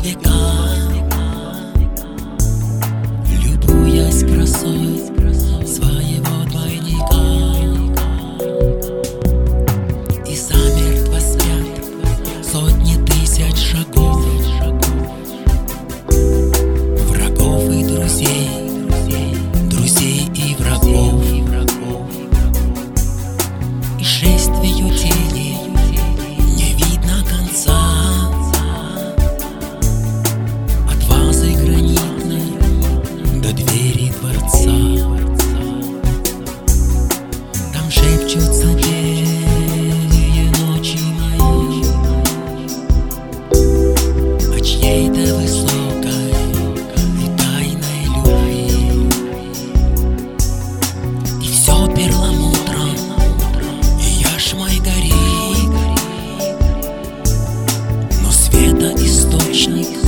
сквозь века Любуясь красой своего двойника. И замертво спят сотни тысяч шагов. Врагов и друзей, друзей и врагов. И шествие нежных